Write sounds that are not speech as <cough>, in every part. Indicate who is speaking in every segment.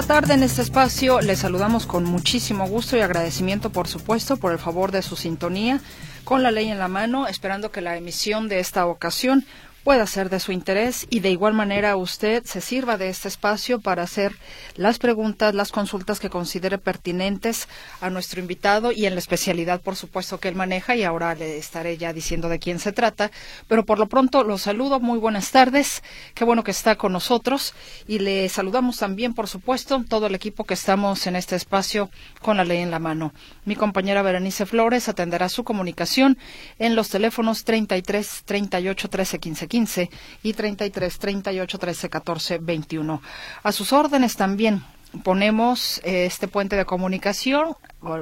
Speaker 1: Cada tarde en este espacio. Les saludamos con muchísimo gusto y agradecimiento, por supuesto, por el favor de su sintonía con la ley en la mano, esperando que la emisión de esta ocasión pueda ser de su interés y de igual manera usted se sirva de este espacio para hacer las preguntas, las consultas que considere pertinentes a nuestro invitado y en la especialidad, por supuesto, que él maneja y ahora le estaré ya diciendo de quién se trata. Pero por lo pronto lo saludo, muy buenas tardes, qué bueno que está con nosotros y le saludamos también, por supuesto, todo el equipo que estamos en este espacio con la ley en la mano. Mi compañera Berenice Flores atenderá su comunicación en los teléfonos 33 38 13 15 15 y 33 38 13 14 21. A sus órdenes también ponemos eh, este puente de comunicación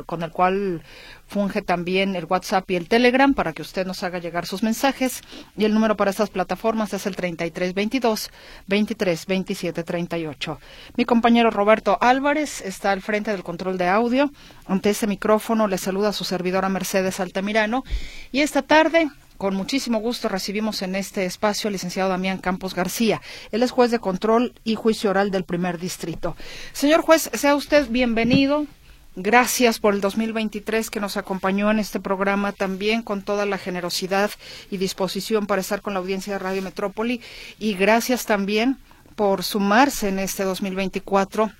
Speaker 1: con el cual funge también el WhatsApp y el Telegram para que usted nos haga llegar sus mensajes y el número para estas plataformas es el 3322 23 27 38. Mi compañero Roberto Álvarez está al frente del control de audio. Ante ese micrófono le saluda su servidora Mercedes Altamirano y esta tarde con muchísimo gusto recibimos en este espacio al licenciado Damián Campos García. Él es juez de control y juicio oral del primer distrito. Señor juez, sea usted bienvenido. Gracias por el 2023 que nos acompañó en este programa también con toda la generosidad y disposición para estar con la audiencia de Radio Metrópoli. Y gracias también por sumarse en este 2024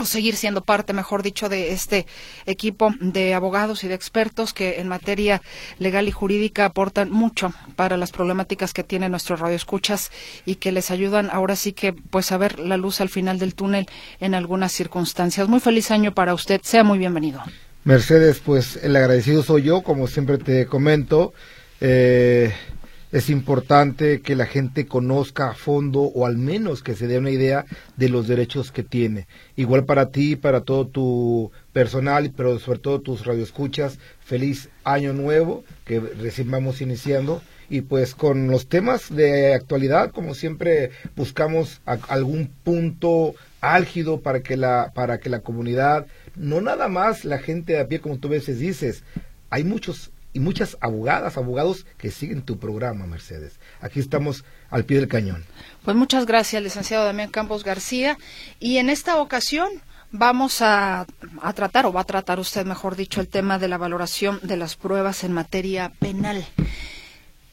Speaker 1: o seguir siendo parte, mejor dicho, de este equipo de abogados y de expertos que en materia legal y jurídica aportan mucho para las problemáticas que tienen nuestros radioescuchas y que les ayudan ahora sí que pues a ver la luz al final del túnel en algunas circunstancias. Muy feliz año para usted. Sea muy bienvenido.
Speaker 2: Mercedes, pues el agradecido soy yo, como siempre te comento. Eh, es importante que la gente conozca a fondo o al menos que se dé una idea de los derechos que tiene. Igual para ti, para todo tu personal, pero sobre todo tus radioescuchas, feliz año nuevo que recién vamos iniciando y pues con los temas de actualidad, como siempre buscamos algún punto álgido para que la para que la comunidad, no nada más la gente de a pie como tú veces dices, hay muchos y muchas abogadas, abogados que siguen tu programa, Mercedes. Aquí estamos al pie del cañón.
Speaker 1: Pues muchas gracias, licenciado Damián Campos García. Y en esta ocasión vamos a, a, tratar, o va a tratar usted, mejor dicho, el tema de la valoración de las pruebas en materia penal.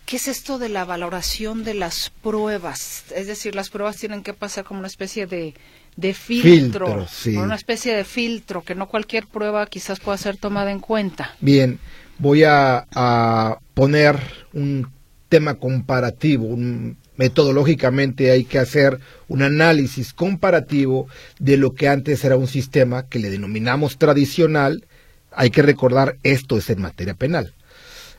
Speaker 1: ¿Qué es esto de la valoración de las pruebas? Es decir, las pruebas tienen que pasar como una especie de, de filtro, una especie de filtro, que no cualquier prueba quizás pueda ser tomada en cuenta.
Speaker 2: Bien, voy a, poner un tema comparativo, metodológicamente hay que hacer un análisis comparativo de lo que antes era un sistema que le denominamos tradicional. Hay que recordar, esto es en materia penal.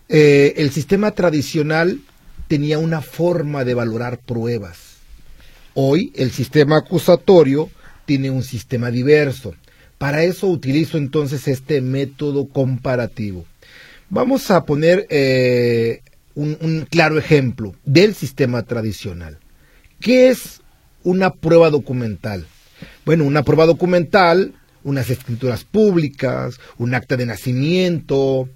Speaker 2: Eh, el sistema tradicional tenía una forma de valorar pruebas. Hoy el sistema acusatorio tiene un sistema diverso. Para eso utilizo entonces este método comparativo. Vamos a poner eh, un, claro ejemplo del sistema tradicional. ¿Qué es una prueba documental? Bueno, una prueba documental, unas escrituras públicas, un acta de nacimiento,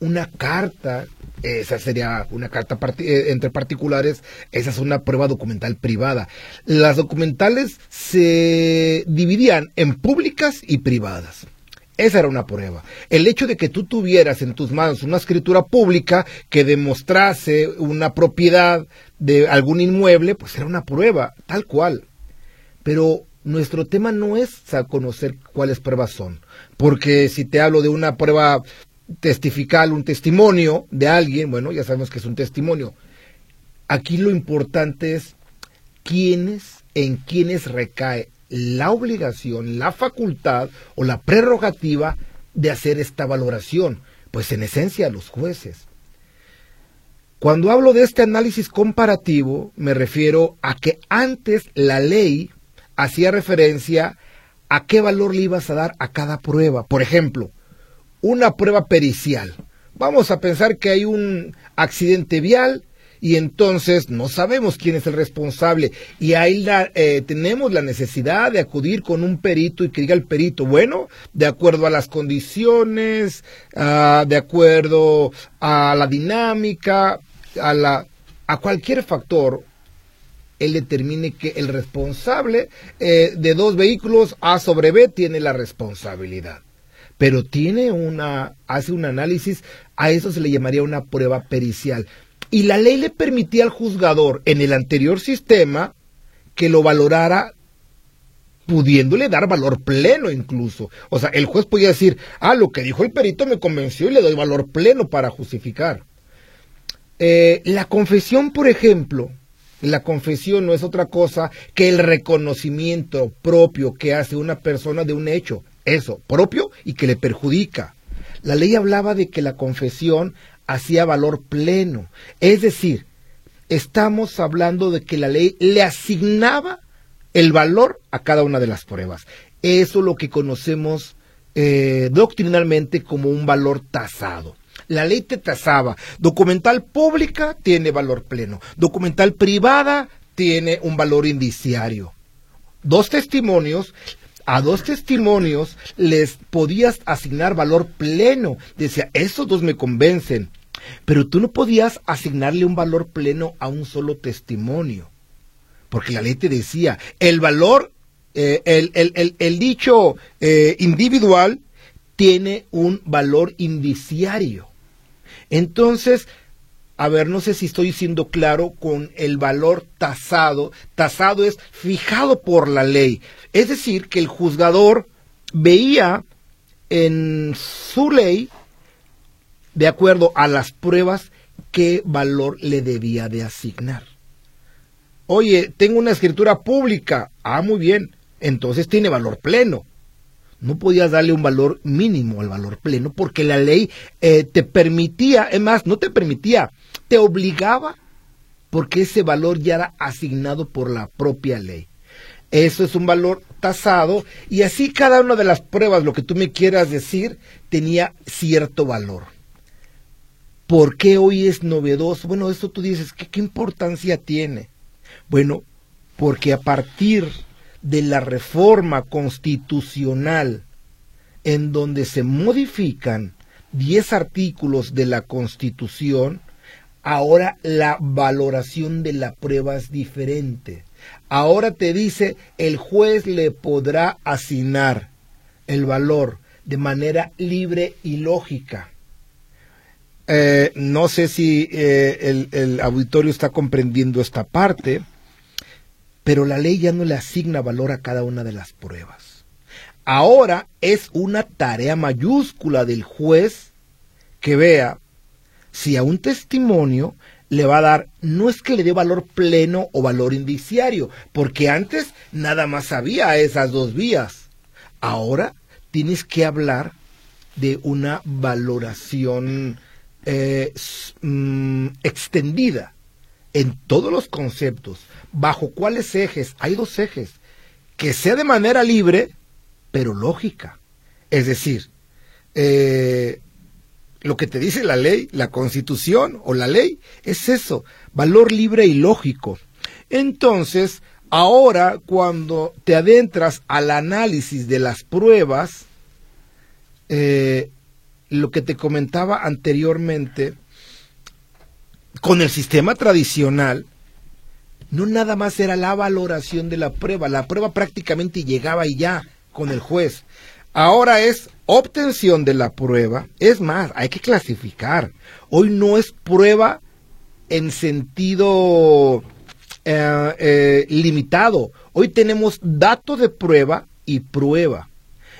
Speaker 2: una carta, esa sería una carta eh, entre particulares, esa es una prueba documental privada. Las documentales se dividían en públicas y privadas. Esa era una prueba. El hecho de que tú tuvieras en tus manos una escritura pública que demostrase una propiedad de algún inmueble, pues era una prueba, tal cual. Pero nuestro tema no es conocer cuáles pruebas son. Porque si te hablo de una prueba testifical, un testimonio de alguien, bueno, ya sabemos que es un testimonio. Aquí lo importante es quiénes, en quiénes recae la obligación, la facultad o la prerrogativa de hacer esta valoración, pues en esencia los jueces. Cuando hablo de este análisis comparativo, me refiero a que antes la ley hacía referencia a qué valor le ibas a dar a cada prueba. Por ejemplo, una prueba pericial. Vamos a pensar que hay un accidente vial y entonces no sabemos quién es el responsable y ahí eh, tenemos la necesidad de acudir con un perito y que diga el perito, bueno, de acuerdo a las condiciones, ah, de acuerdo a la dinámica, a, la, a cualquier factor, él determine que el responsable eh, de dos vehículos A sobre B tiene la responsabilidad. Pero tiene una, hace un análisis, a eso se le llamaría una prueba pericial. Y la ley le permitía al juzgador en el anterior sistema que lo valorara pudiéndole dar valor pleno incluso. O sea, el juez podía decir, ah, lo que dijo el perito me convenció y le doy valor pleno para justificar. Eh, la confesión, por ejemplo, la confesión no es otra cosa que el reconocimiento propio que hace una persona de un hecho, eso, propio y que le perjudica. La ley hablaba de que la confesión hacía valor pleno. Es decir, estamos hablando de que la ley le asignaba el valor a cada una de las pruebas. Eso es lo que conocemos eh, doctrinalmente como un valor tasado. La ley te tasaba. Documental pública tiene valor pleno. Documental privada tiene un valor indiciario. Dos testimonios a dos testimonios les podías asignar valor pleno. Decía, esos dos me convencen. Pero tú no podías asignarle un valor pleno a un solo testimonio. Porque la ley te decía, el valor, eh, el, dicho eh, individual tiene un valor indiciario. Entonces, a ver, no sé si estoy siendo claro con el valor tasado. Tasado es fijado por la ley. Es decir, que el juzgador veía en su ley, de acuerdo a las pruebas, qué valor le debía de asignar. Oye, tengo una escritura pública. Ah, muy bien. Entonces tiene valor pleno. No podías darle un valor mínimo al valor pleno porque la ley eh, te permitía, es más, no te permitía, te obligaba porque ese valor ya era asignado por la propia ley. Eso es un valor tasado y así cada una de las pruebas, lo que tú me quieras decir, tenía cierto valor. ¿Por qué hoy es novedoso? Bueno, eso tú dices, ¿qué, qué importancia tiene? Bueno, porque a partir de la reforma constitucional en donde se modifican 10 artículos de la Constitución, ahora la valoración de la prueba es diferente. Ahora te dice, el juez le podrá asignar el valor de manera libre y lógica. Eh, no sé si eh, el, el auditorio está comprendiendo esta parte, pero la ley ya no le asigna valor a cada una de las pruebas. Ahora es una tarea mayúscula del juez que vea si a un testimonio le va a dar, no es que le dé valor pleno o valor indiciario, porque antes nada más había esas dos vías. Ahora tienes que hablar de una valoración eh, mm, extendida en todos los conceptos. ¿Bajo cuáles ejes? Hay dos ejes. Que sea de manera libre, pero lógica. Es decir, eh, lo que te dice la ley, la constitución o la ley, es eso, valor libre y lógico. Entonces, ahora cuando te adentras al análisis de las pruebas, eh, lo que te comentaba anteriormente, con el sistema tradicional, no nada más era la valoración de la prueba, la prueba prácticamente llegaba y ya con el juez. Ahora es obtención de la prueba. Es más, hay que clasificar. Hoy no es prueba en sentido eh, eh, limitado. Hoy tenemos dato de prueba y prueba.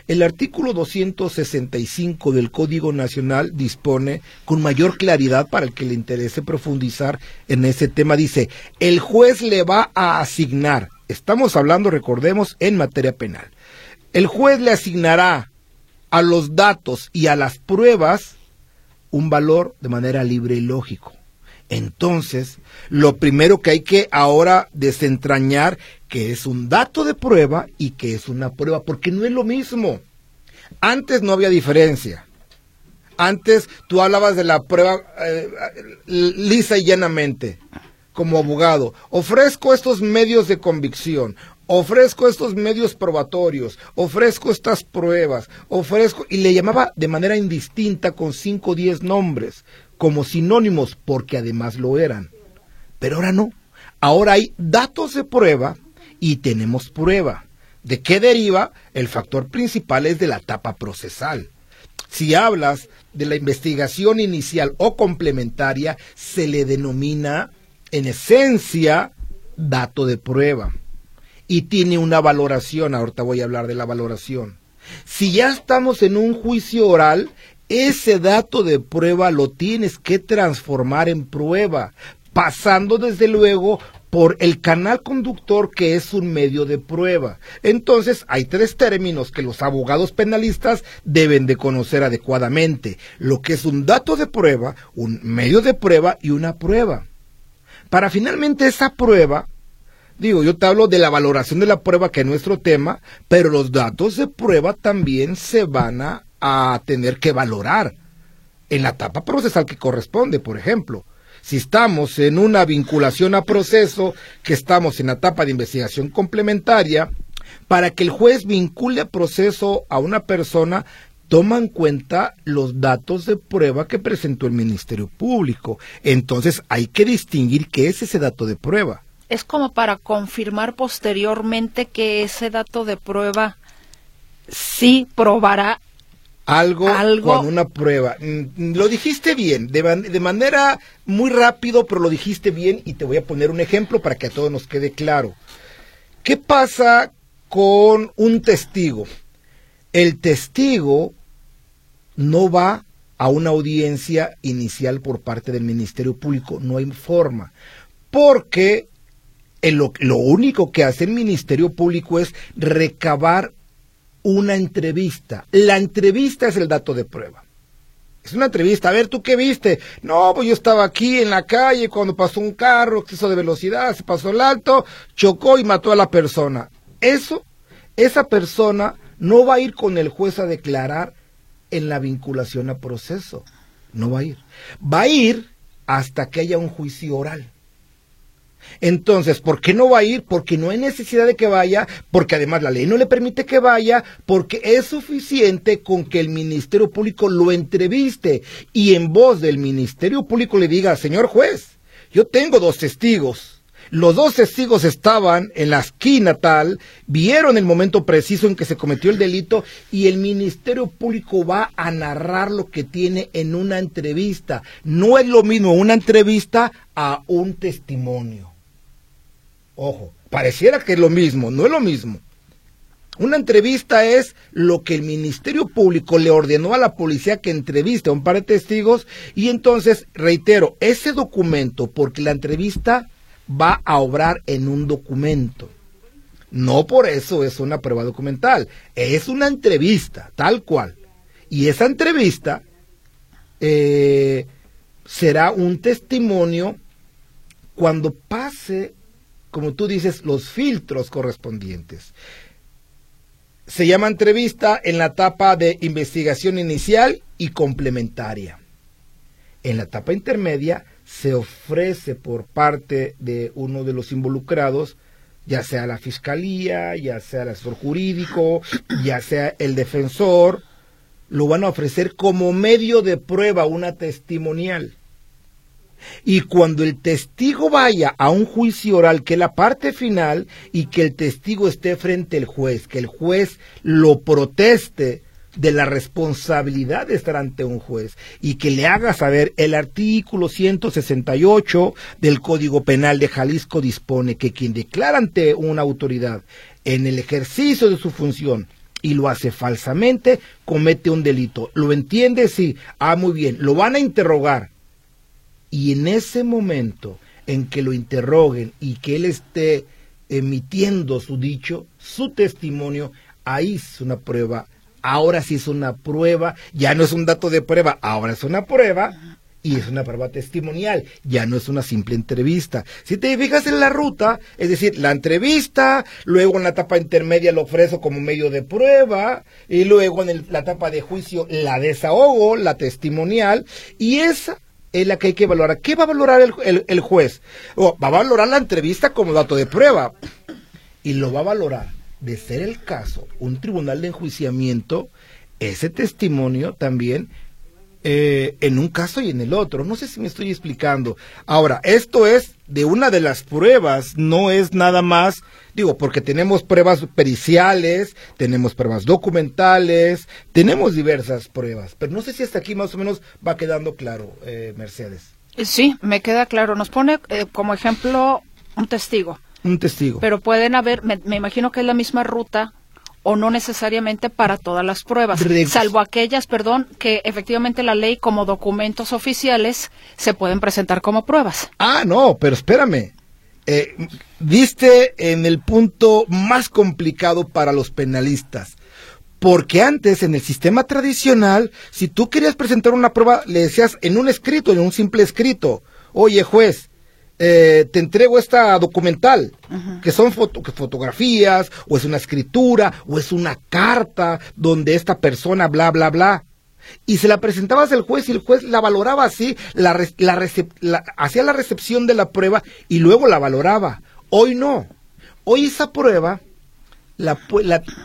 Speaker 2: El artículo 265 del Código Nacional dispone con mayor claridad para el que le interese profundizar en ese tema. Dice, el juez le va a asignar, estamos hablando, recordemos, en materia penal el juez le asignará a los datos y a las pruebas un valor de manera libre y lógico. Entonces, lo primero que hay que ahora desentrañar que es un dato de prueba y que es una prueba, porque no es lo mismo. Antes no había diferencia. Antes tú hablabas de la prueba eh, lisa y llanamente como abogado. Ofrezco estos medios de convicción, ofrezco estos medios probatorios, ofrezco estas pruebas, ofrezco, y le llamaba de manera indistinta con cinco o diez nombres, como sinónimos, porque además lo eran. Pero ahora no. Ahora hay datos de prueba y tenemos prueba. ¿De qué deriva? El factor principal es de la etapa procesal. Si hablas de la investigación inicial o complementaria, se le denomina en esencia dato de prueba y tiene una valoración. Ahorita voy a hablar de la valoración. Si ya estamos en un juicio oral, ese dato de prueba lo tienes que transformar en prueba, pasando desde luego por el canal conductor que es un medio de prueba. Entonces, hay tres términos que los abogados penalistas deben de conocer adecuadamente, lo que es un dato de prueba, un medio de prueba y una prueba. Para finalmente esa prueba Digo, yo te hablo de la valoración de la prueba, que es nuestro tema, pero los datos de prueba también se van a, tener que valorar en la etapa procesal que corresponde, por ejemplo. Si estamos en una vinculación a proceso, que estamos en la etapa de investigación complementaria, para que el juez vincule a proceso a una persona, toma en cuenta los datos de prueba que presentó el Ministerio Público. Entonces hay que distinguir qué es ese dato de prueba
Speaker 1: es como para confirmar posteriormente que ese dato de prueba sí probará
Speaker 2: algo, con una prueba. Mm, lo dijiste bien, de, de, manera muy rápido, pero lo dijiste bien y te voy a poner un ejemplo para que a todos nos quede claro. ¿Qué pasa con un testigo? El testigo no va a una audiencia inicial por parte del Ministerio Público, no hay forma, porque lo, lo único que hace el Ministerio Público es recabar una entrevista. La entrevista es el dato de prueba. Es una entrevista. A ver, ¿tú qué viste? No, pues yo estaba aquí en la calle cuando pasó un carro, exceso de velocidad, se pasó el alto, chocó y mató a la persona. Eso, esa persona no va a ir con el juez a declarar en la vinculación a proceso. No va a ir. Va a ir hasta que haya un juicio oral. Entonces, ¿por qué no va a ir? Porque no hay necesidad de que vaya, porque además la ley no le permite que vaya, porque es suficiente con que el Ministerio Público lo entreviste y en voz del Ministerio Público le diga, señor juez, yo tengo dos testigos. Los dos testigos estaban en la esquina tal, vieron el momento preciso en que se cometió el delito y el Ministerio Público va a narrar lo que tiene en una entrevista. No es lo mismo una entrevista a un testimonio. Ojo, pareciera que es lo mismo, no es lo mismo. Una entrevista es lo que el Ministerio Público le ordenó a la policía que entreviste a un par de testigos y entonces, reitero, ese documento, porque la entrevista va a obrar en un documento. No por eso es una prueba documental, es una entrevista, tal cual. Y esa entrevista eh, será un testimonio cuando pase como tú dices, los filtros correspondientes. Se llama entrevista en la etapa de investigación inicial y complementaria. En la etapa intermedia se ofrece por parte de uno de los involucrados, ya sea la fiscalía, ya sea el asesor jurídico, ya sea el defensor, lo van a ofrecer como medio de prueba, una testimonial. Y cuando el testigo vaya a un juicio oral, que es la parte final, y que el testigo esté frente al juez, que el juez lo proteste de la responsabilidad de estar ante un juez y que le haga saber el artículo 168 del Código Penal de Jalisco dispone que quien declara ante una autoridad en el ejercicio de su función y lo hace falsamente, comete un delito. ¿Lo entiende? Sí. Ah, muy bien. Lo van a interrogar y en ese momento en que lo interroguen y que él esté emitiendo su dicho, su testimonio, ahí es una prueba. Ahora sí es una prueba, ya no es un dato de prueba, ahora es una prueba y es una prueba testimonial, ya no es una simple entrevista. Si te fijas en la ruta, es decir, la entrevista, luego en la etapa intermedia lo ofrezco como medio de prueba, y luego en la etapa de juicio la desahogo, la testimonial, y esa es la que hay que valorar. ¿Qué va a valorar el, juez? va a valorar la entrevista como dato de prueba, y lo va a valorar, de ser el caso, un tribunal de enjuiciamiento, ese testimonio también eh, en un caso y en el otro. No sé si me estoy explicando. Ahora, esto es de una de las pruebas, no es nada más, digo, porque tenemos pruebas periciales, tenemos pruebas documentales, tenemos diversas pruebas, pero no sé si hasta aquí más o menos va quedando claro, eh, Mercedes.
Speaker 1: Sí, me queda claro. Nos pone eh, como ejemplo un testigo.
Speaker 2: Un testigo.
Speaker 1: Pero pueden haber, me imagino que es la misma ruta o no necesariamente para todas las pruebas, salvo aquellas, perdón, que efectivamente la ley como documentos oficiales se pueden presentar como pruebas.
Speaker 2: Ah, no, pero espérame. Eh, viste en el punto más complicado para los penalistas. Porque antes, en el sistema tradicional, si tú querías presentar una prueba, le decías en un escrito, en un simple escrito, oye juez, eh, te entrego esta documental, que son fotografías, o es una escritura, o es una carta donde esta persona bla, bla, bla. Y se la presentabas al juez y el juez la valoraba así, la, hacía la recepción de la prueba y luego la valoraba. Hoy no. Hoy esa prueba, la,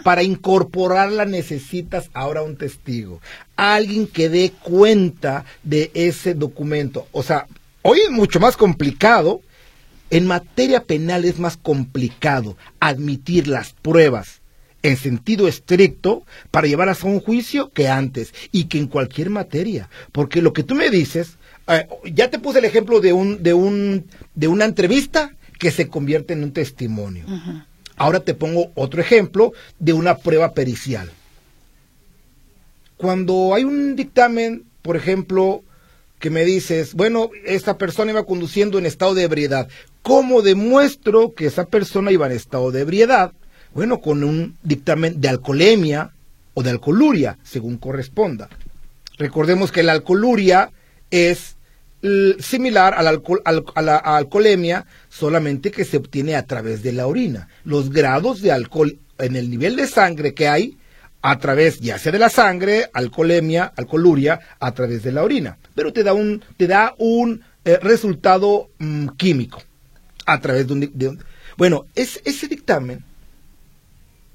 Speaker 2: para incorporarla necesitas ahora un testigo, alguien que dé cuenta de ese documento. O sea, Hoy es mucho más complicado. En materia penal es más complicado admitir las pruebas en sentido estricto para llevar a un juicio que antes y que en cualquier materia. Porque lo que tú me dices, eh, ya te puse el ejemplo de un, de un, de una entrevista que se convierte en un testimonio. Ahora te pongo otro ejemplo de una prueba pericial. Cuando hay un dictamen, por ejemplo, que me dices, bueno, esta persona iba conduciendo en estado de ebriedad. ¿Cómo demuestro que esa persona iba en estado de ebriedad? Bueno, con un dictamen de alcoholemia o de alcoholuria, según corresponda. Recordemos que la alcoholuria es similar a la, a la alcoholemia, solamente que se obtiene a través de la orina. Los grados de alcohol en el nivel de sangre que hay a través ya sea de la sangre, alcoholemia, alcoholuria, a través de la orina. Pero te da un, te da un eh, resultado mm, químico a través de un... bueno, es, ese dictamen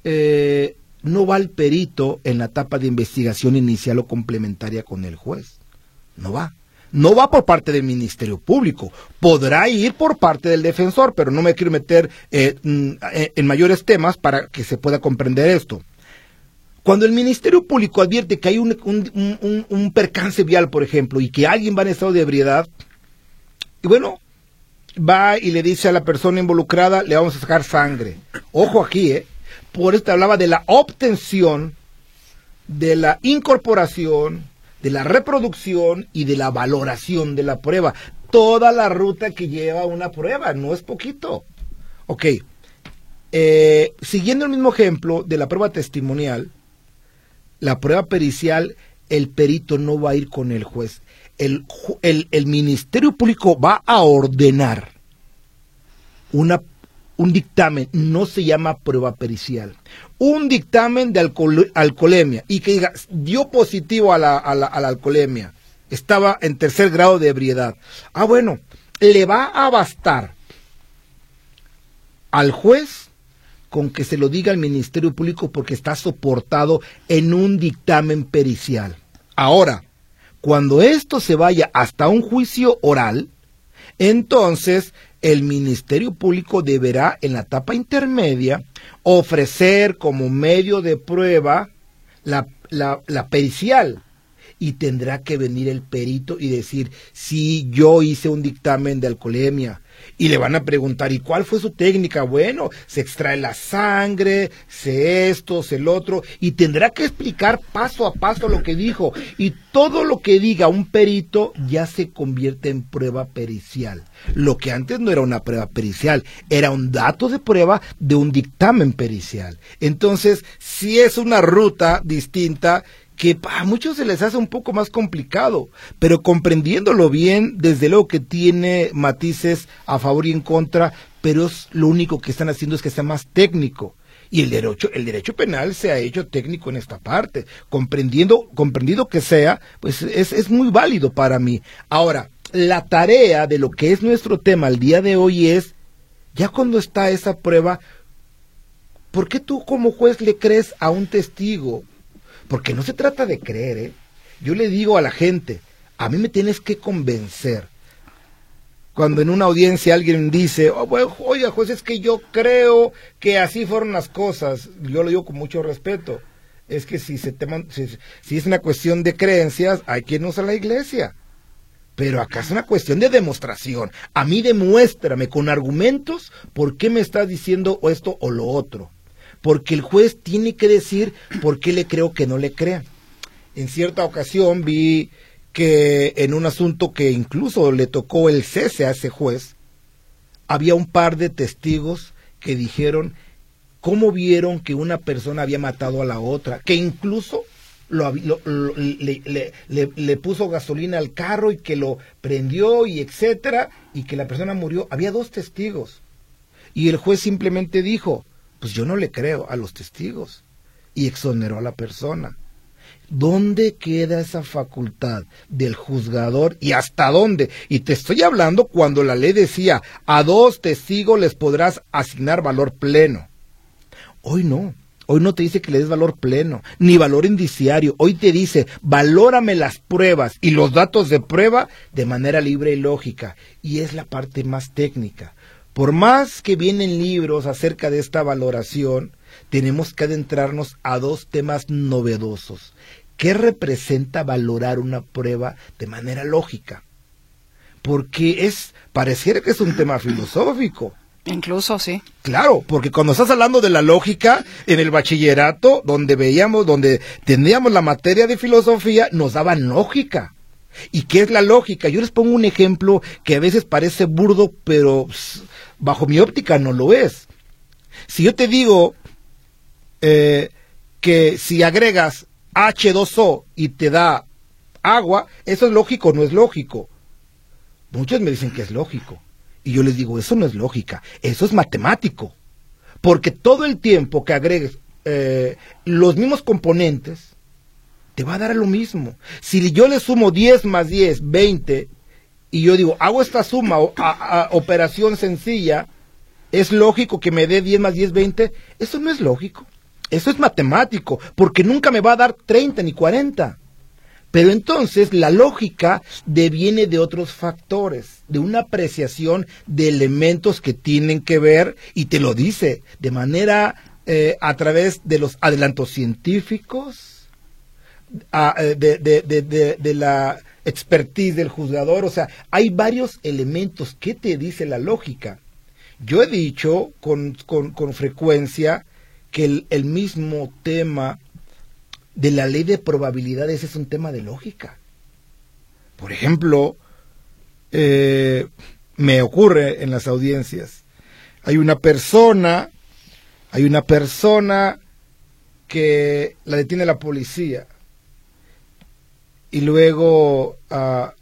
Speaker 2: eh, no va al perito en la etapa de investigación inicial o complementaria con el juez. No va. No va por parte del Ministerio Público. Podrá ir por parte del defensor, pero no me quiero meter eh, mm, en mayores temas para que se pueda comprender esto. Cuando el Ministerio Público advierte que hay un, un, percance vial, por ejemplo, y que alguien va en estado de ebriedad, y bueno, va y le dice a la persona involucrada, le vamos a sacar sangre. Ojo aquí, ¿eh? Por esto hablaba de la obtención, de la incorporación, de la reproducción y de la valoración de la prueba. Toda la ruta que lleva una prueba, no es poquito. Ok. Eh, siguiendo el mismo ejemplo de la prueba testimonial, la prueba pericial, el perito no va a ir con el juez. El, el, Ministerio Público va a ordenar una, un dictamen, no se llama prueba pericial, un dictamen de alcoholemia y que diga, dio positivo a la, a la, a la alcoholemia, estaba en tercer grado de ebriedad. Ah, bueno, le va a bastar al juez con que se lo diga al Ministerio Público porque está soportado en un dictamen pericial. Ahora, cuando esto se vaya hasta un juicio oral, entonces el Ministerio Público deberá en la etapa intermedia ofrecer como medio de prueba la, la, pericial y tendrá que venir el perito y decir, si yo hice un dictamen de alcoholemia, y le van a preguntar, ¿y cuál fue su técnica? Bueno, se extrae la sangre, se esto, se el otro, y tendrá que explicar paso a paso lo que dijo. Y todo lo que diga un perito ya se convierte en prueba pericial. Lo que antes no era una prueba pericial, era un dato de prueba de un dictamen pericial. Entonces, si es una ruta distinta que a muchos se les hace un poco más complicado, pero comprendiéndolo bien, desde luego que tiene matices a favor y en contra, pero es, lo único que están haciendo es que sea más técnico. Y el derecho, el derecho penal se ha hecho técnico en esta parte, comprendiendo, comprendido que sea, pues es, es muy válido para mí. Ahora, la tarea de lo que es nuestro tema al día de hoy es, ya cuando está esa prueba, ¿por qué tú como juez le crees a un testigo? Porque no se trata de creer, ¿eh? Yo le digo a la gente, a mí me tienes que convencer. Cuando en una audiencia alguien dice, oh, oye, juez, es que yo creo que así fueron las cosas, yo lo digo con mucho respeto. Es que si, se te, si, es una cuestión de creencias, hay quien usa la iglesia. Pero acá es una cuestión de demostración. A mí demuéstrame con argumentos por qué me estás diciendo esto o lo otro porque el juez tiene que decir por qué le creo que no le crea. En cierta ocasión vi que en un asunto que incluso le tocó el cese a ese juez, había un par de testigos que dijeron cómo vieron que una persona había matado a la otra, que incluso lo, le, le, puso gasolina al carro y que lo prendió y etcétera, y que la persona murió. Había dos testigos. Y el juez simplemente dijo, pues yo no le creo a los testigos y exoneró a la persona. ¿Dónde queda esa facultad del juzgador y hasta dónde? Y te estoy hablando cuando la ley decía, a dos testigos les podrás asignar valor pleno. Hoy no. Hoy no te dice que le des valor pleno, ni valor indiciario. Hoy te dice, valórame las pruebas y los datos de prueba de manera libre y lógica. Y es la parte más técnica. Por más que vienen libros acerca de esta valoración, tenemos que adentrarnos a dos temas novedosos. ¿Qué representa valorar una prueba de manera lógica? Porque es, pareciera que es un tema filosófico.
Speaker 1: Incluso, sí.
Speaker 2: Claro, porque cuando estás hablando de la lógica, en el bachillerato, donde veíamos, donde teníamos la materia de filosofía, nos daban lógica. ¿Y qué es la lógica? Yo les pongo un ejemplo que a veces parece burdo, pero bajo mi óptica no lo es. Si yo te digo eh, que si agregas H2O y te da agua, ¿eso es lógico o no es lógico? Muchos me dicen que es lógico. Y yo les digo, eso no es lógica, eso es matemático. Porque todo el tiempo que agregues eh, los mismos componentes, te va a dar lo mismo. Si yo le sumo 10 más 10, 20, y yo digo, hago esta suma, a, operación sencilla, ¿es lógico que me dé 10 más 10, 20? Eso no es lógico. Eso es matemático, porque nunca me va a dar 30 ni 40. Pero entonces la lógica deviene de otros factores, de una apreciación de elementos que tienen que ver, y te lo dice, de manera eh, a través de los adelantos científicos, eh, de, la expertise del juzgador. O sea, hay varios elementos que te dice la lógica. Yo he dicho con, con, frecuencia que el, el, mismo tema de la ley de probabilidades es un tema de lógica. Por ejemplo, eh, me ocurre en las audiencias, hay una persona, hay una persona que la detiene la policía y luego ah,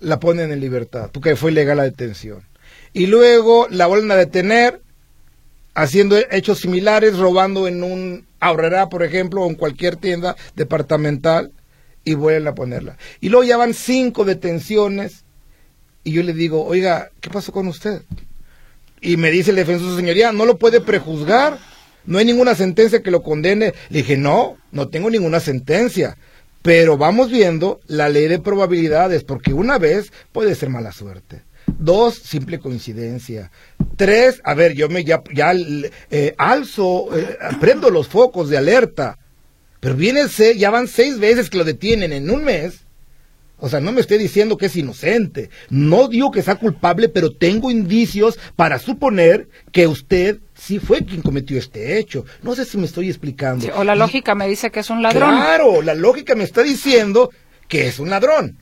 Speaker 2: la ponen en libertad, porque fue ilegal la detención. Y luego la vuelven a detener haciendo hechos similares, robando en un ahorrera, por ejemplo, o en cualquier tienda departamental, y vuelven a ponerla. Y luego ya van cinco detenciones, y yo le digo, oiga, ¿qué pasó con usted? Y me dice el defensor, señoría, no lo puede prejuzgar, no hay ninguna sentencia que lo condene. Le dije, no, no tengo ninguna sentencia. Pero vamos viendo la ley de probabilidades, porque una vez puede ser mala suerte. Dos, simple coincidencia. Tres, a ver, yo me ya, eh, alzo, eh, prendo los focos de alerta. Pero viene, ya van seis veces que lo detienen en un mes. O sea, no me esté diciendo que es inocente. No digo que sea culpable, pero tengo indicios para suponer que usted sí fue quien cometió este hecho. No sé si me estoy explicando.
Speaker 1: o la lógica me dice que es un ladrón.
Speaker 2: Claro, la lógica me está diciendo que es un ladrón.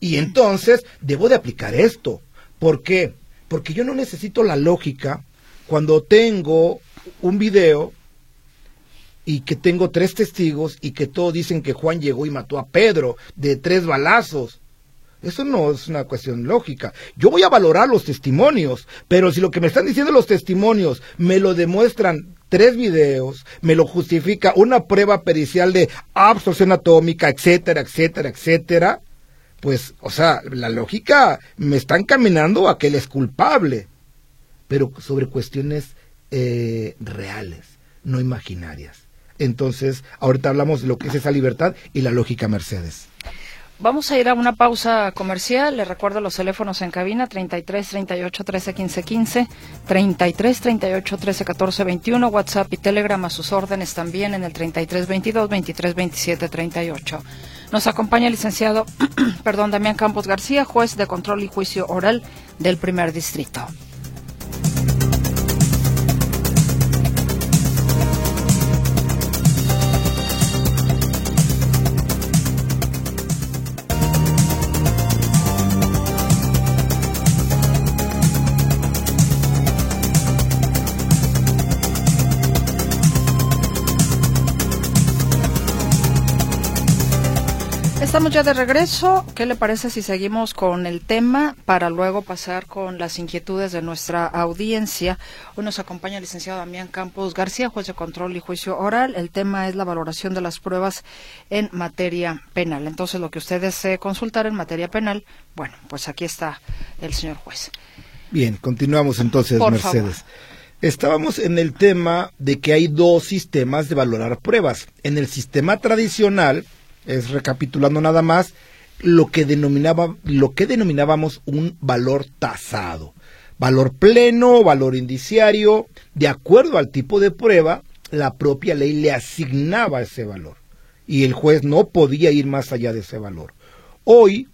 Speaker 2: Y entonces debo de aplicar esto. ¿Por qué? Porque yo no necesito la lógica cuando tengo un video y que tengo tres testigos y que todos dicen que Juan llegó y mató a Pedro de tres balazos. Eso no es una cuestión lógica. Yo voy a valorar los testimonios, pero si lo que me están diciendo los testimonios me lo demuestran tres videos, me lo justifica una prueba pericial de absorción atómica, etcétera, etcétera, etcétera, pues, o sea, la lógica me está encaminando a que él es culpable, pero sobre cuestiones eh, reales, no imaginarias. Entonces, ahorita hablamos de lo que es esa libertad y la lógica Mercedes.
Speaker 1: Vamos a ir a una pausa comercial. Le recuerdo los teléfonos en cabina 33 38 13 15 15, 33 38 13 14 21, WhatsApp y Telegram a sus órdenes también en el 33 22 23 27 38. Nos acompaña el licenciado, <clears throat> perdón, Damián Campos García, juez de control y juicio oral del primer distrito. Estamos ya de regreso. ¿Qué le parece si seguimos con el tema para luego pasar con las inquietudes de nuestra audiencia? Hoy nos acompaña el licenciado Damián Campos García, juez de control y juicio oral. El tema es la valoración de las pruebas en materia penal. Entonces, lo que ustedes desee consultar en materia penal, bueno, pues aquí está el señor juez.
Speaker 2: Bien, continuamos entonces, Mercedes. Estábamos en el tema de que hay dos sistemas de valorar pruebas. En el sistema tradicional, es recapitulando nada más, lo que, denominaba, lo que denominábamos un valor tasado. Valor pleno, valor indiciario, de acuerdo al tipo de prueba, la propia ley le asignaba ese valor y el juez no podía ir más allá de ese valor. Hoy,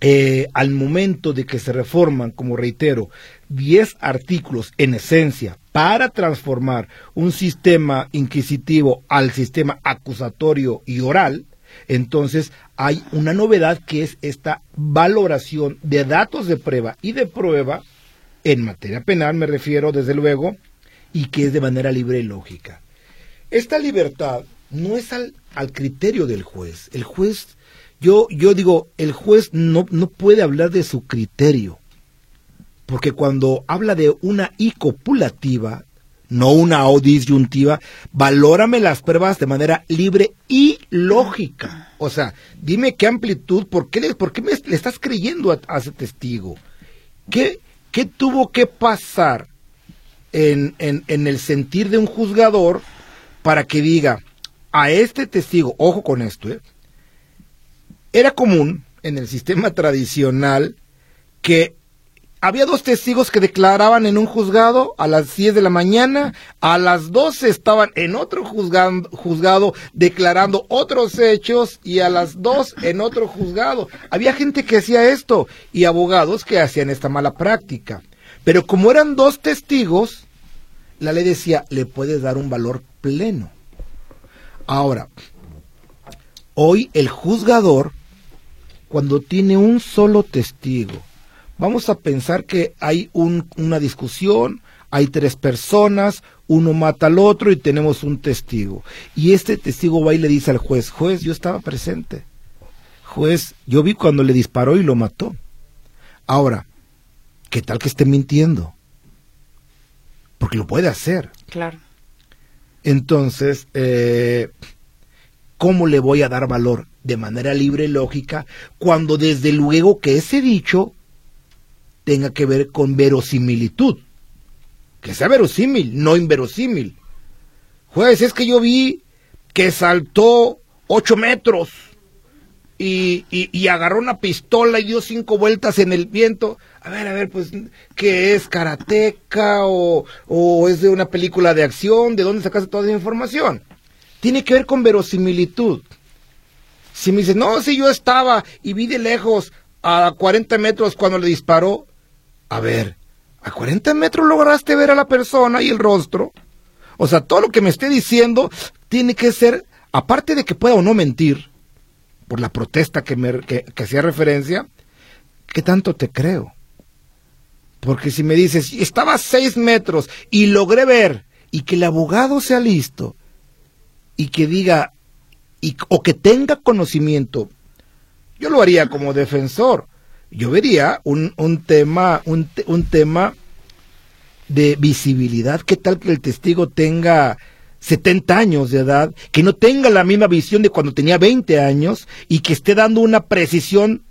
Speaker 2: eh, al momento de que se reforman, como reitero, 10 artículos en esencia para transformar un sistema inquisitivo al sistema acusatorio y oral, entonces hay una novedad que es esta valoración de datos de prueba y de prueba, en materia penal me refiero desde luego, y que es de manera libre y lógica. Esta libertad no es al, criterio del juez. El juez, yo, yo digo, el juez no, no puede hablar de su criterio, porque cuando habla de una I copulativa, no una O disyuntiva, valórame las pruebas de manera libre y lógica. O sea, dime qué amplitud, por qué le, por qué le estás creyendo a, ese testigo. ¿Qué, ¿Qué tuvo que pasar en, en, en el sentir de un juzgador para que diga a este testigo, ojo con esto, ¿eh? era común en el sistema tradicional que había dos testigos que declaraban en un juzgado a las 10 de la mañana, a las 12 estaban en otro juzgado, declarando otros hechos y a las 2 en otro juzgado. Había gente que hacía esto y abogados que hacían esta mala práctica. Pero como eran dos testigos, la ley decía, le puedes dar un valor pleno. Ahora, hoy el juzgador, cuando tiene un solo testigo, Vamos a pensar que hay una discusión, hay tres personas, uno mata al otro y tenemos un testigo. Y este testigo va y le dice al juez, juez, yo estaba presente. Juez, yo vi cuando le disparó y lo mató. Ahora, ¿qué tal que esté mintiendo? Porque lo puede hacer.
Speaker 1: Claro.
Speaker 2: Entonces, eh, ¿cómo le voy a dar valor? De manera libre y lógica, cuando desde luego que ese dicho tenga que ver con verosimilitud. Que sea verosímil, no inverosímil. Juez, es que yo vi que saltó ocho metros y, y, agarró una pistola y dio cinco vueltas en el viento. A ver, a ver, pues, ¿qué es karateca o, o es de una película de acción? ¿De dónde sacaste toda esa información? Tiene que ver con verosimilitud. Si me dice, no, si yo estaba y vi de lejos a 40 metros cuando le disparó, a ver, a 40 metros lograste ver a la persona y el rostro. O sea, todo lo que me esté diciendo tiene que ser, aparte de que pueda o no mentir, por la protesta que, me, que, hacía referencia, ¿qué tanto te creo? Porque si me dices, estaba a seis metros y logré ver, y que el abogado sea listo, y que diga, y, o que tenga conocimiento, yo lo haría como defensor. Yo vería un, un tema, un, un tema de visibilidad. ¿Qué tal que el testigo tenga 70 años de edad, que no tenga la misma visión de cuando tenía 20 años y que esté dando una precisión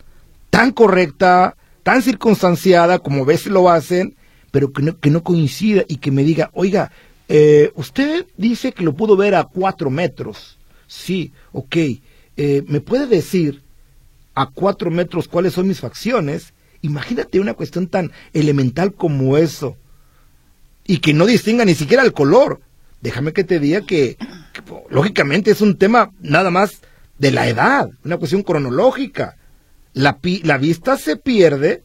Speaker 2: tan correcta, tan circunstanciada como a veces lo hacen, pero que no, que no coincida y que me diga, oiga, eh, usted dice que lo pudo ver a cuatro metros. Sí, ok. Eh, ¿Me puede decir a cuatro metros cuáles son mis facciones? Imagínate una cuestión tan elemental como eso. Y que no distinga ni siquiera el color. Déjame que te diga que, lógicamente es un tema nada más de la edad, una cuestión cronológica. La, la vista se pierde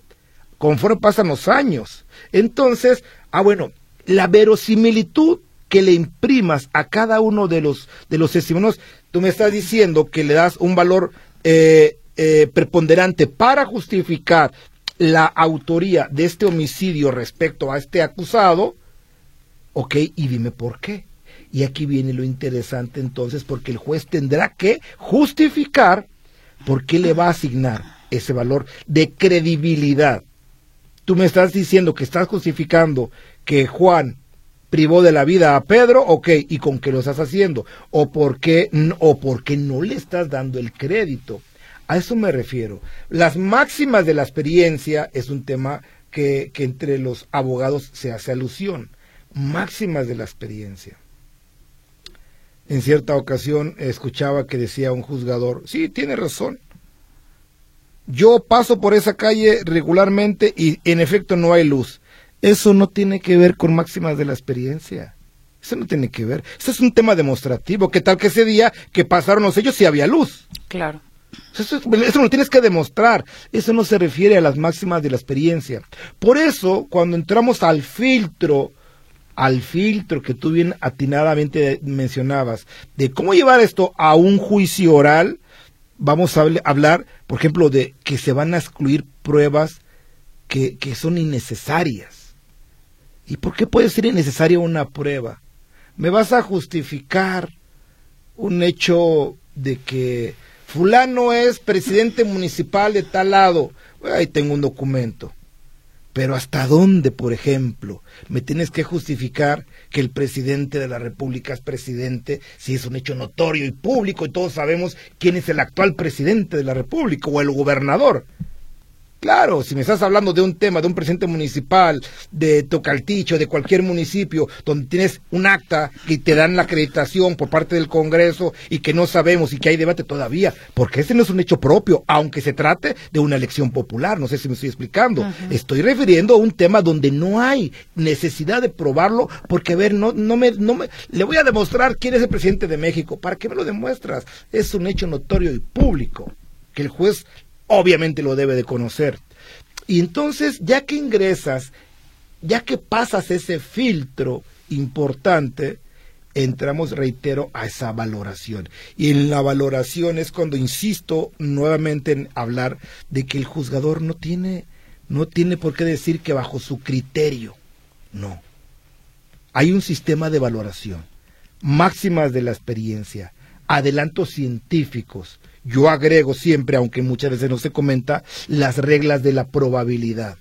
Speaker 2: conforme pasan los años. Entonces, ah, bueno, la verosimilitud que le imprimas a cada uno de los, de los testimonios, tú me estás diciendo que le das un valor eh, eh, preponderante para justificar la autoría de este homicidio respecto a este acusado, ok, y dime por qué. Y aquí viene lo interesante entonces, porque el juez tendrá que justificar por qué le va a asignar ese valor de credibilidad. Tú me estás diciendo que estás justificando que Juan privó de la vida a Pedro, ok, ¿y con qué lo estás haciendo? ¿O por qué, o por qué no le estás dando el crédito? A eso me refiero. Las máximas de la experiencia es un tema que, entre los abogados se hace alusión. Máximas de la experiencia. En cierta ocasión escuchaba que decía un juzgador, sí, tiene razón. Yo paso por esa calle regularmente y en efecto no hay luz. Eso no tiene que ver con máximas de la experiencia. Eso no tiene que ver. Eso es un tema demostrativo. ¿Qué tal que ese día que pasaron los ellos sí había luz?
Speaker 1: Claro.
Speaker 2: Eso, lo tienes que demostrar. Eso no se refiere a las máximas de la experiencia. Por eso, cuando entramos al filtro, al filtro que tú bien atinadamente mencionabas, de cómo llevar esto a un juicio oral, vamos a hablar, por ejemplo, de que se van a excluir pruebas que, que son innecesarias. ¿Y por qué puede ser innecesaria una prueba? ¿Me vas a justificar un hecho de que fulano es presidente municipal de tal lado? ahí tengo un documento. Pero ¿hasta dónde, por ejemplo, me tienes que justificar que el presidente de la República es presidente si es un hecho notorio y público y todos sabemos quién es el actual presidente de la República o el gobernador? Claro, si me estás hablando de un tema, de un presidente municipal, de Tocalticho, de cualquier municipio, donde tienes un acta que te dan la acreditación por parte del Congreso y que no sabemos y que hay debate todavía, porque ese no es un hecho propio, aunque se trate de una elección popular, no sé si me estoy explicando. Estoy refiriendo a un tema donde no hay necesidad de probarlo, porque a ver, no, no me, no me, le voy a demostrar quién es el presidente de México. ¿Para qué me lo demuestras? Es un hecho notorio y público que el juez obviamente lo debe de conocer. Y entonces, ya que ingresas, ya que pasas ese filtro importante, entramos, reitero, a esa valoración. Y en la valoración es cuando insisto nuevamente en hablar de que el juzgador no tiene, no tiene por qué decir que bajo su criterio. No. Hay un sistema de valoración, máximas de la experiencia, adelantos científicos, yo agrego siempre, aunque muchas veces no se comenta, las reglas de la probabilidad.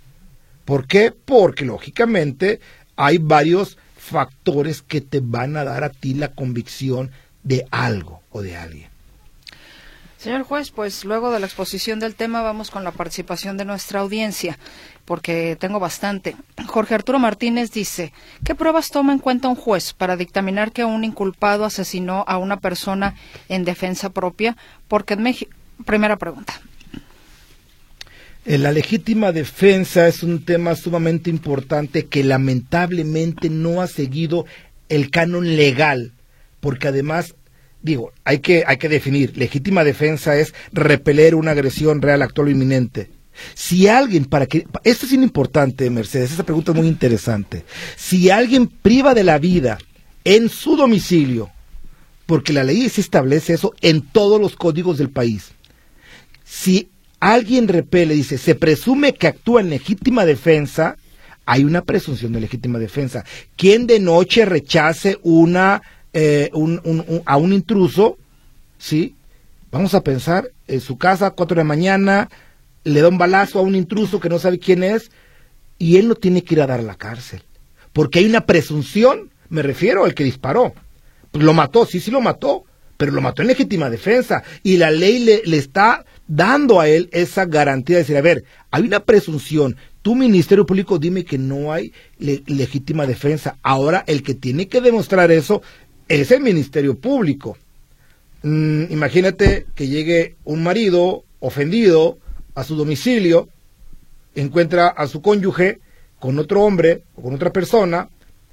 Speaker 2: ¿Por qué? Porque lógicamente hay varios factores que te van a dar a ti la convicción de algo o de alguien.
Speaker 1: Señor juez, pues luego de la exposición del tema vamos con la participación de nuestra audiencia, porque tengo bastante. Jorge Arturo Martínez dice, ¿qué pruebas toma en cuenta un juez para dictaminar que un inculpado asesinó a una persona en defensa propia? Porque en México... Primera pregunta.
Speaker 2: Eh, la legítima defensa es un tema sumamente importante que lamentablemente no ha seguido el canon legal, porque además digo, hay que, hay que definir, legítima defensa es repeler una agresión real, actual o inminente. Si alguien, para que, esto es importante, Mercedes, esa pregunta es muy interesante. Si alguien priva de la vida en su domicilio, porque la ley se establece eso en todos los códigos del país, si alguien repele, dice, se presume que actúa en legítima defensa, hay una presunción de legítima defensa. Quien de noche rechace una eh, a un intruso, ¿sí? Vamos a pensar, en su casa, cuatro de la mañana, le da un balazo a un intruso que no sabe quién es, y él no tiene que ir a dar a la cárcel. Porque hay una presunción, me refiero al que disparó. Pues lo mató, sí, sí lo mató, pero lo mató en legítima defensa. Y la ley le, le está dando a él esa garantía de decir, a ver, hay una presunción. Tu Ministerio Público dime que no hay legítima defensa. Ahora el que tiene que demostrar eso es el Ministerio Público. Mm, imagínate que llegue un marido ofendido a su domicilio, encuentra a su cónyuge con otro hombre o con otra persona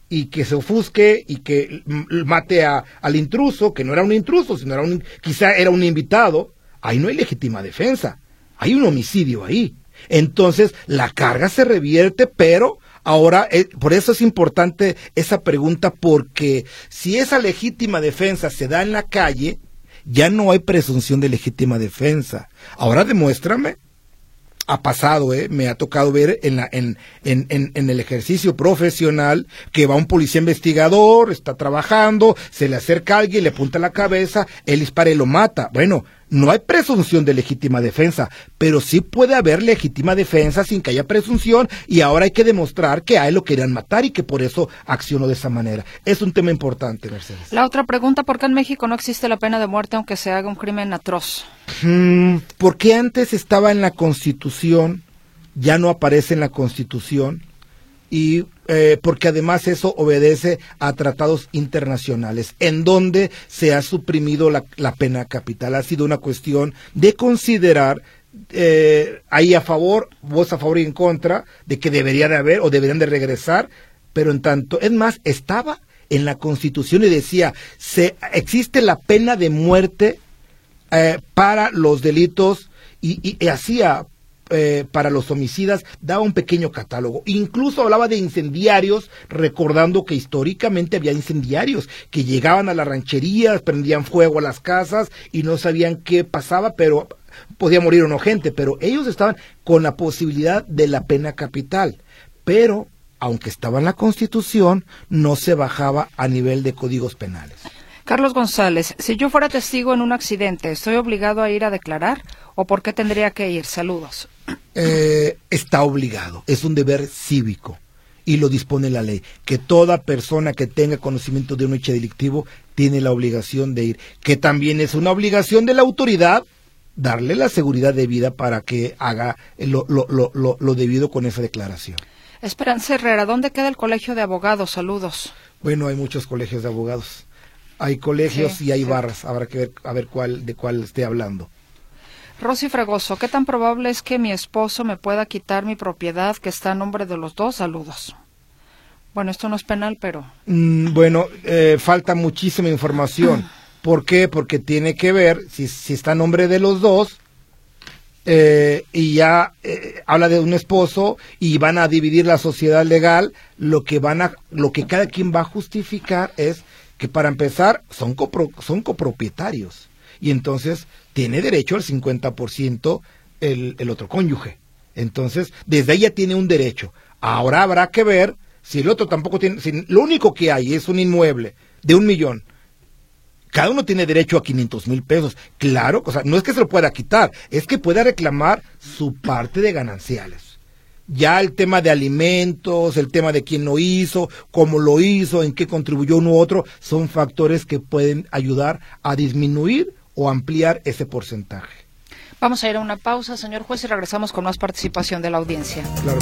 Speaker 2: y que se ofusque y que mate a, al intruso, que no era un intruso, sino quizá era un invitado, ahí no hay legítima defensa, hay un homicidio ahí. Entonces la carga se revierte, pero ahora eh, por eso es importante esa pregunta porque si esa legítima defensa se da en la calle, ya no hay presunción de legítima defensa. Ahora demuéstrame. Ha pasado, ¿eh? me ha tocado ver en, la, en, en, en, el ejercicio profesional que va un policía investigador, está trabajando, se le acerca a alguien, le apunta la cabeza, él dispara y lo mata. Bueno, no hay presunción de legítima defensa, pero sí puede haber legítima defensa sin que haya presunción y ahora hay que demostrar que a él lo querían matar y que por eso accionó de esa manera. Es un tema importante, Mercedes.
Speaker 1: La otra pregunta, ¿por qué en México no existe la pena de muerte aunque se haga un crimen atroz?
Speaker 2: Mm, porque antes estaba en la Constitución, ya no aparece en la Constitución y eh, porque además eso obedece a tratados internacionales, en donde se ha suprimido la, pena capital. Ha sido una cuestión de considerar eh, ahí a favor, vos a favor y en contra, de que debería de haber o deberían de regresar, pero en tanto, es más, estaba en la Constitución y decía, se, existe la pena de muerte eh, para los delitos y, y hacía eh, para los homicidas daba un pequeño catálogo. Incluso hablaba de incendiarios, recordando que históricamente había incendiarios que llegaban a las rancherías, prendían fuego a las casas y no sabían qué pasaba, pero podía morir o gente, pero ellos estaban con la posibilidad de la pena capital. Pero, aunque estaba en la Constitución, no se bajaba a nivel de códigos penales.
Speaker 1: Carlos González, si yo fuera testigo en un accidente, ¿estoy obligado a ir a declarar o por qué tendría que ir? Saludos.
Speaker 2: Eh, está obligado, es un deber cívico y lo dispone la ley, que toda persona que tenga conocimiento de un hecho delictivo tiene la obligación de ir, que también es una obligación de la autoridad darle la seguridad de vida para que haga lo, lo, lo, lo debido con esa declaración.
Speaker 1: Esperanza Herrera, ¿dónde queda el colegio de abogados? Saludos.
Speaker 2: Bueno, hay muchos colegios de abogados hay colegios y hay barras. Habrá que ver a ver cuál de cuál esté hablando.
Speaker 1: Rosy Fregoso, ¿qué tan probable es que mi esposo me pueda quitar mi propiedad que está a nombre de los dos? Saludos. Bueno, esto no es penal, pero.
Speaker 2: Mm, bueno, eh, falta muchísima información. <clears throat> ¿Por qué? Porque tiene que ver si, si está a nombre de los dos eh, y ya eh, habla de un esposo y van a dividir la sociedad legal. Lo que van a, lo que cada quien va a justificar es que para empezar son, son copropietarios y entonces tiene derecho al 50% el, el otro cónyuge. Entonces, desde ahí ya tiene un derecho. Ahora habrá que ver si el otro tampoco tiene, si lo único que hay es un inmueble de un millón. Cada uno tiene derecho a 500 mil pesos. Claro, o sea, no es que se lo pueda quitar, es que pueda reclamar su parte de gananciales. Ya el tema de alimentos, el tema de quién lo hizo, cómo lo hizo, en qué contribuyó uno u otro, son factores que pueden ayudar a disminuir o ampliar ese porcentaje.
Speaker 1: Vamos a ir a una pausa, señor juez, y regresamos con más participación de la audiencia.
Speaker 2: Claro.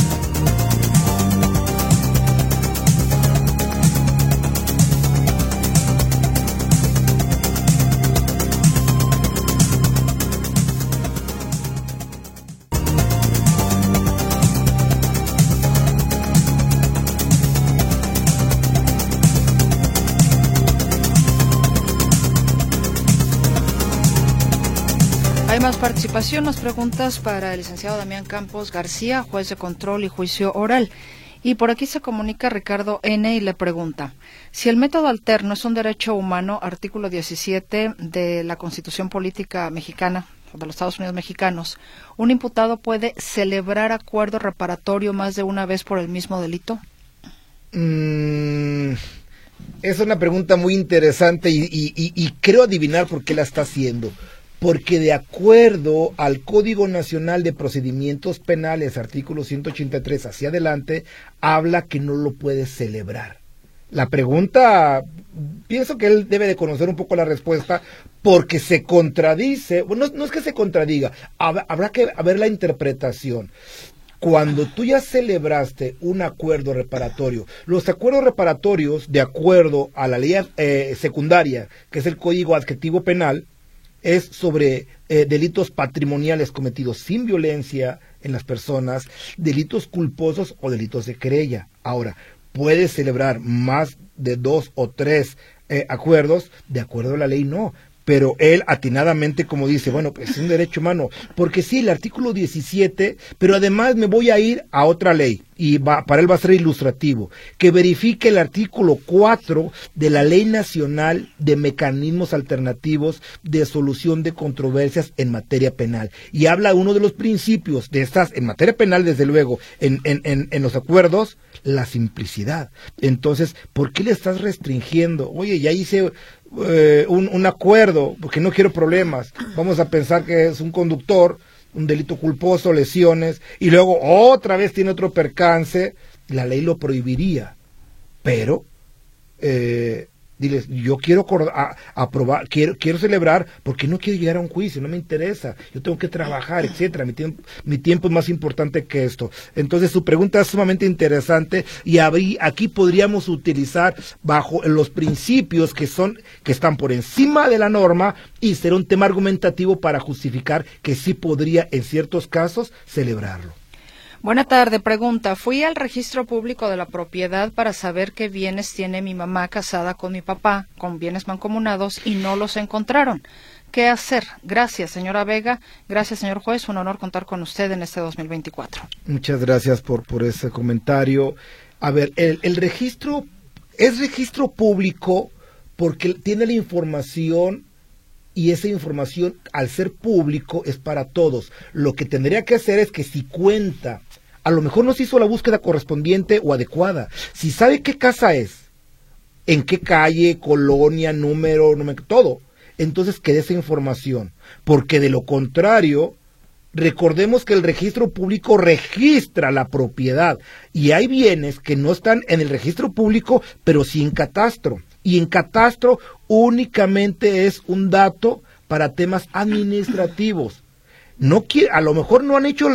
Speaker 1: Participación, más preguntas para el licenciado Damián Campos García, juez de control y juicio oral. Y por aquí se comunica Ricardo N. y le pregunta, si el método alterno es un derecho humano, artículo 17 de la Constitución Política Mexicana, de los Estados Unidos mexicanos, ¿un imputado puede celebrar acuerdo reparatorio más de una vez por el mismo delito?
Speaker 2: Mm, Es una pregunta muy interesante y, creo adivinar por qué la está haciendo. Porque de acuerdo al Código Nacional de Procedimientos Penales, artículo 183 hacia adelante, habla que no lo puede celebrar. La pregunta, pienso que él debe de conocer un poco la respuesta porque se contradice, bueno, no, es que se contradiga, habrá que ver la interpretación cuando tú ya celebraste un acuerdo reparatorio, los acuerdos reparatorios, de acuerdo a la ley eh, secundaria, que es el Código Adjetivo Penal, es sobre eh, delitos patrimoniales cometidos sin violencia en las personas, delitos culposos o delitos de querella. Ahora, puedes celebrar más de dos o tres eh, acuerdos, de acuerdo a la ley no, pero él atinadamente como dice, bueno, pues es un derecho humano, porque sí, el artículo 17, pero además me voy a ir a otra ley, y va, para él va a ser ilustrativo, que verifique el artículo 4 de la Ley Nacional de Mecanismos Alternativos de Solución de Controversias en materia penal. Y habla uno de los principios de estas, en materia penal, desde luego, en, en, en, en los acuerdos, la simplicidad. Entonces, ¿por qué le estás restringiendo? Oye, ya hice eh, un, un, acuerdo, porque no quiero problemas. Vamos a pensar que es un conductor, un delito culposo, lesiones, y luego otra vez tiene otro percance, la ley lo prohibiría. Pero eh, diles, yo quiero aprobar, quiero, quiero celebrar porque no quiero llegar a un juicio, no me interesa, yo tengo que trabajar, etcétera, mi tiempo, mi tiempo es más importante que esto. Entonces su pregunta es sumamente interesante y aquí podríamos utilizar bajo los principios que son, que están por encima de la norma y ser un tema argumentativo para justificar que sí podría en ciertos casos celebrarlo.
Speaker 1: Buena tarde. Pregunta. Fui al registro público de la propiedad para saber qué bienes tiene mi mamá casada con mi papá, con bienes mancomunados, y no los encontraron. ¿Qué hacer? Gracias, señora Vega. Gracias, señor juez. Un honor contar con usted en este 2024.
Speaker 2: Muchas gracias por, por ese comentario. A ver, el, el registro es registro público porque tiene la información y esa información, al ser público, es para todos. Lo que tendría que hacer es que si cuenta a lo mejor no se hizo la búsqueda correspondiente o adecuada. Si sabe qué casa es, en qué calle, colonia, número, número todo, entonces quede esa información. Porque de lo contrario, recordemos que el registro público registra la propiedad y hay bienes que no están en el registro público, pero sí en catastro. Y en catastro únicamente es un dato para temas administrativos no quiere, a lo mejor no han hecho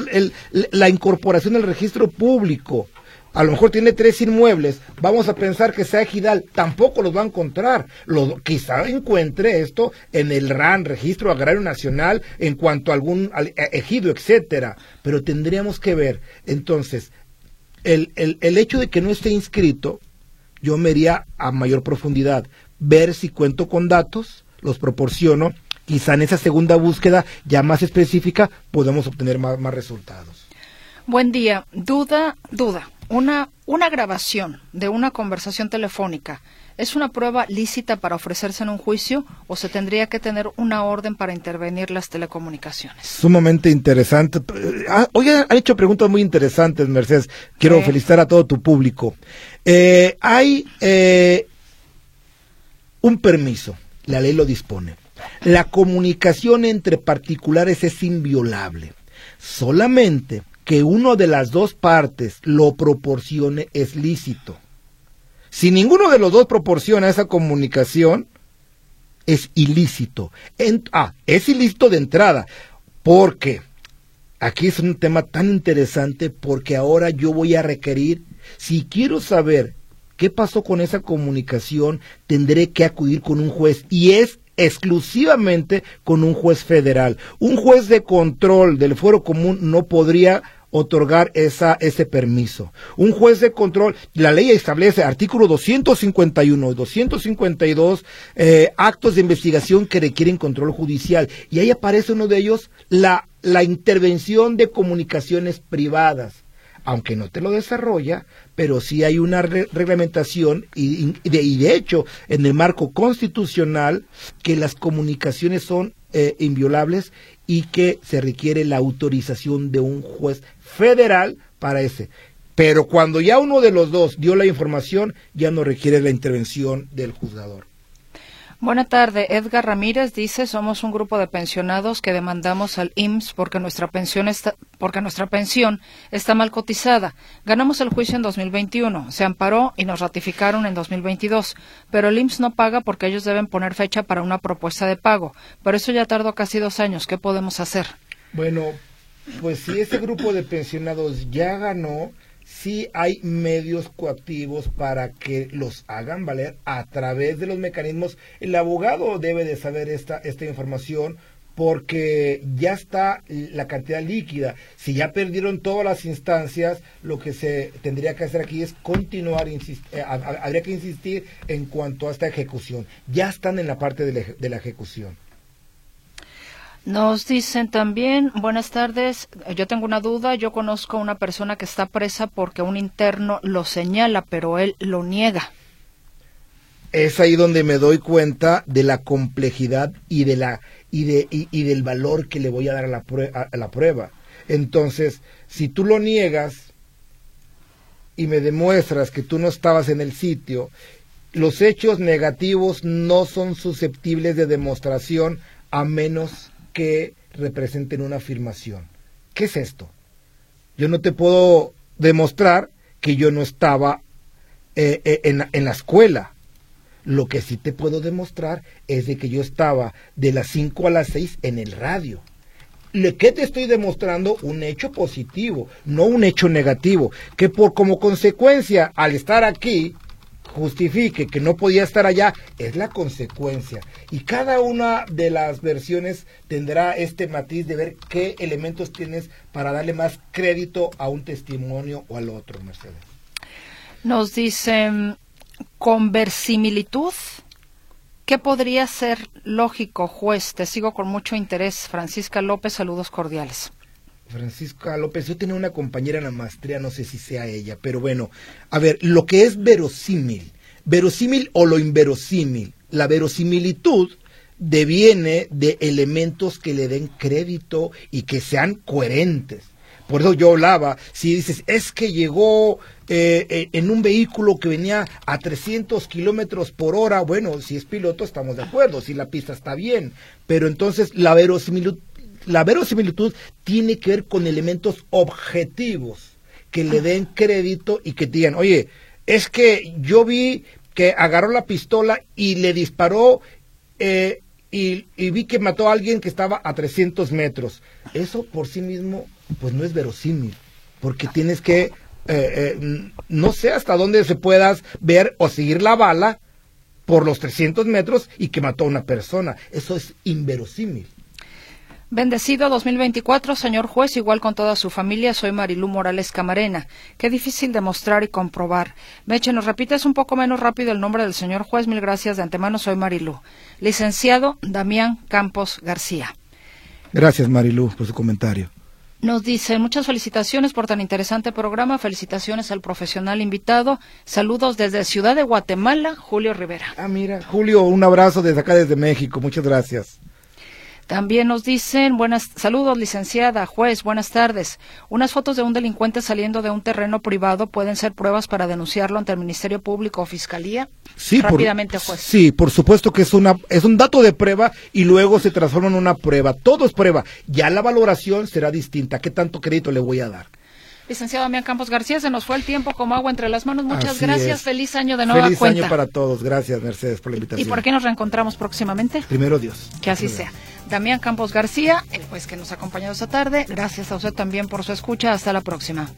Speaker 2: la incorporación del registro público. A lo mejor tiene tres inmuebles. Vamos a pensar que sea ejidal. Tampoco los va a encontrar. Lo, quizá encuentre esto en el RAN, Registro Agrario Nacional, en cuanto a algún e, ejido, etcétera. Pero tendríamos que ver. Entonces, el, el, el hecho de que no esté inscrito, yo me iría a mayor profundidad. Ver si cuento con datos, los proporciono quizá en esa segunda búsqueda ya más específica podemos obtener más, resultados.
Speaker 1: Buen día. Duda, duda. Una, una grabación de una conversación telefónica ¿Es una prueba lícita para ofrecerse en un juicio o se tendría que tener una orden para intervenir las telecomunicaciones?
Speaker 2: Sumamente interesante. Ah, hoy han hecho preguntas muy interesantes, Mercedes. Quiero felicitar a todo tu público. Eh, hay eh, un permiso, la ley lo dispone. La comunicación entre particulares es inviolable. Solamente que uno de las dos partes lo proporcione es lícito. Si ninguno de los dos proporciona esa comunicación, es ilícito. ah, es ilícito de entrada, porque aquí es un tema tan interesante porque ahora yo voy a requerir, si quiero saber qué pasó con esa comunicación, tendré que acudir con un juez y es exclusivamente con un juez federal. Un juez de control del fuero común no podría otorgar esa, ese permiso. Un juez de control, la ley establece artículo 251 y 252 eh, actos de investigación que requieren control judicial y ahí aparece uno de ellos la, la intervención de comunicaciones privadas aunque no te lo desarrolla, pero sí hay una reglamentación y, de, hecho en el marco constitucional que las comunicaciones son eh, inviolables y que se requiere la autorización de un juez federal para ese. Pero cuando ya uno de los dos dio la información, ya no requiere la intervención del juzgador.
Speaker 1: Buena tarde. Edgar Ramírez dice, somos un grupo de pensionados que demandamos al IMSS porque nuestra pensión está, porque nuestra pensión está mal cotizada. Ganamos el juicio en 2021, se amparó y nos ratificaron en 2022, pero el IMSS no paga porque ellos deben poner fecha para una propuesta de pago. Pero eso ya tardó casi dos años. ¿Qué podemos hacer?
Speaker 2: Bueno, pues si ese grupo de pensionados ya ganó, sí hay medios coactivos para que los hagan valer a través de los mecanismos. El abogado debe de saber esta, esta información porque ya está la cantidad líquida. Si ya perdieron todas las instancias, lo que se tendría que hacer aquí es continuar, eh, habría que insistir en cuanto a esta ejecución. Ya están en la parte de la ejecución.
Speaker 1: Nos dicen también, buenas tardes, yo tengo una duda, yo conozco a una persona que está presa porque un interno lo señala, pero él lo niega.
Speaker 2: Es ahí donde me doy cuenta de la complejidad y, de la, y, de, y, del valor que le voy a dar a la, a la prueba. Entonces, si tú lo niegas y me demuestras que tú no estabas en el sitio, los hechos negativos no son susceptibles de demostración a menos que representen una afirmación. ¿Qué es esto? Yo no te puedo demostrar que yo no estaba eh, eh, en, la escuela. Lo que sí te puedo demostrar es de que yo estaba de las 5 a las 6 en el radio. ¿Qué te estoy demostrando? Un hecho positivo, no un hecho negativo. Que por como consecuencia, al estar aquí, justifique que no podía estar allá es la consecuencia. Y cada una de las versiones tendrá este matiz de ver qué elementos tienes para darle más crédito a un testimonio o al otro, Mercedes.
Speaker 1: Nos dicen, con versimilitud, ¿qué podría ser lógico, juez? Te sigo con mucho interés. Francisca López, saludos cordiales.
Speaker 2: Francisca López, yo tenía una compañera en la maestría, no sé si sea ella, pero bueno, a ver, lo que es verosímil, verosímil o lo inverosímil, la verosimilitud deviene de elementos que le den crédito y que sean coherentes. Por eso yo hablaba, si dices, es que llegó eh, eh, en un vehículo que venía a 300 kilómetros por hora, bueno, si es piloto estamos de acuerdo, si la pista está bien, pero entonces la verosimilitud la verosimilitud tiene que ver con elementos objetivos que le den crédito y que digan, oye, es que yo vi que agarró la pistola y le disparó eh, y, vi que mató a alguien que estaba a 300 metros. Eso por sí mismo, pues no es verosímil, porque tienes que, eh, eh, no sé hasta dónde se puedas ver o seguir la bala por los 300 metros y que mató a una persona. Eso es inverosímil.
Speaker 1: Bendecido 2024, señor juez, igual con toda su familia, soy Marilú Morales Camarena. Qué difícil demostrar y comprobar. Meche, ¿nos repites un poco menos rápido el nombre del señor juez? Mil gracias de antemano, soy Marilú. Licenciado Damián Campos García.
Speaker 2: Gracias, Marilú, por su comentario.
Speaker 1: Nos dice, muchas felicitaciones por tan interesante programa, felicitaciones al profesional invitado, saludos desde Ciudad de Guatemala, Julio Rivera.
Speaker 2: Ah, mira, Julio, un abrazo desde acá, desde México, muchas gracias.
Speaker 1: También nos dicen, buenas, saludos licenciada, juez, buenas tardes. Unas fotos de un delincuente saliendo de un terreno privado pueden ser pruebas para denunciarlo ante el Ministerio Público o Fiscalía.
Speaker 2: Sí, rápidamente, juez. Sí, por supuesto que es una, es un dato de prueba y luego se transforma en una prueba. Todo es prueba. Ya la valoración será distinta. ¿Qué tanto crédito le voy a dar?
Speaker 1: Licenciado Damián Campos García, se nos fue el tiempo como agua entre las manos. Muchas gracias. Feliz año de nueva
Speaker 2: Feliz
Speaker 1: cuenta.
Speaker 2: año para todos. Gracias, Mercedes, por la invitación.
Speaker 1: ¿Y por qué nos reencontramos próximamente?
Speaker 2: Primero Dios.
Speaker 1: Que así sea. Damián Campos García, el juez que nos ha acompañado esta tarde. Gracias a usted también por su escucha. Hasta la próxima.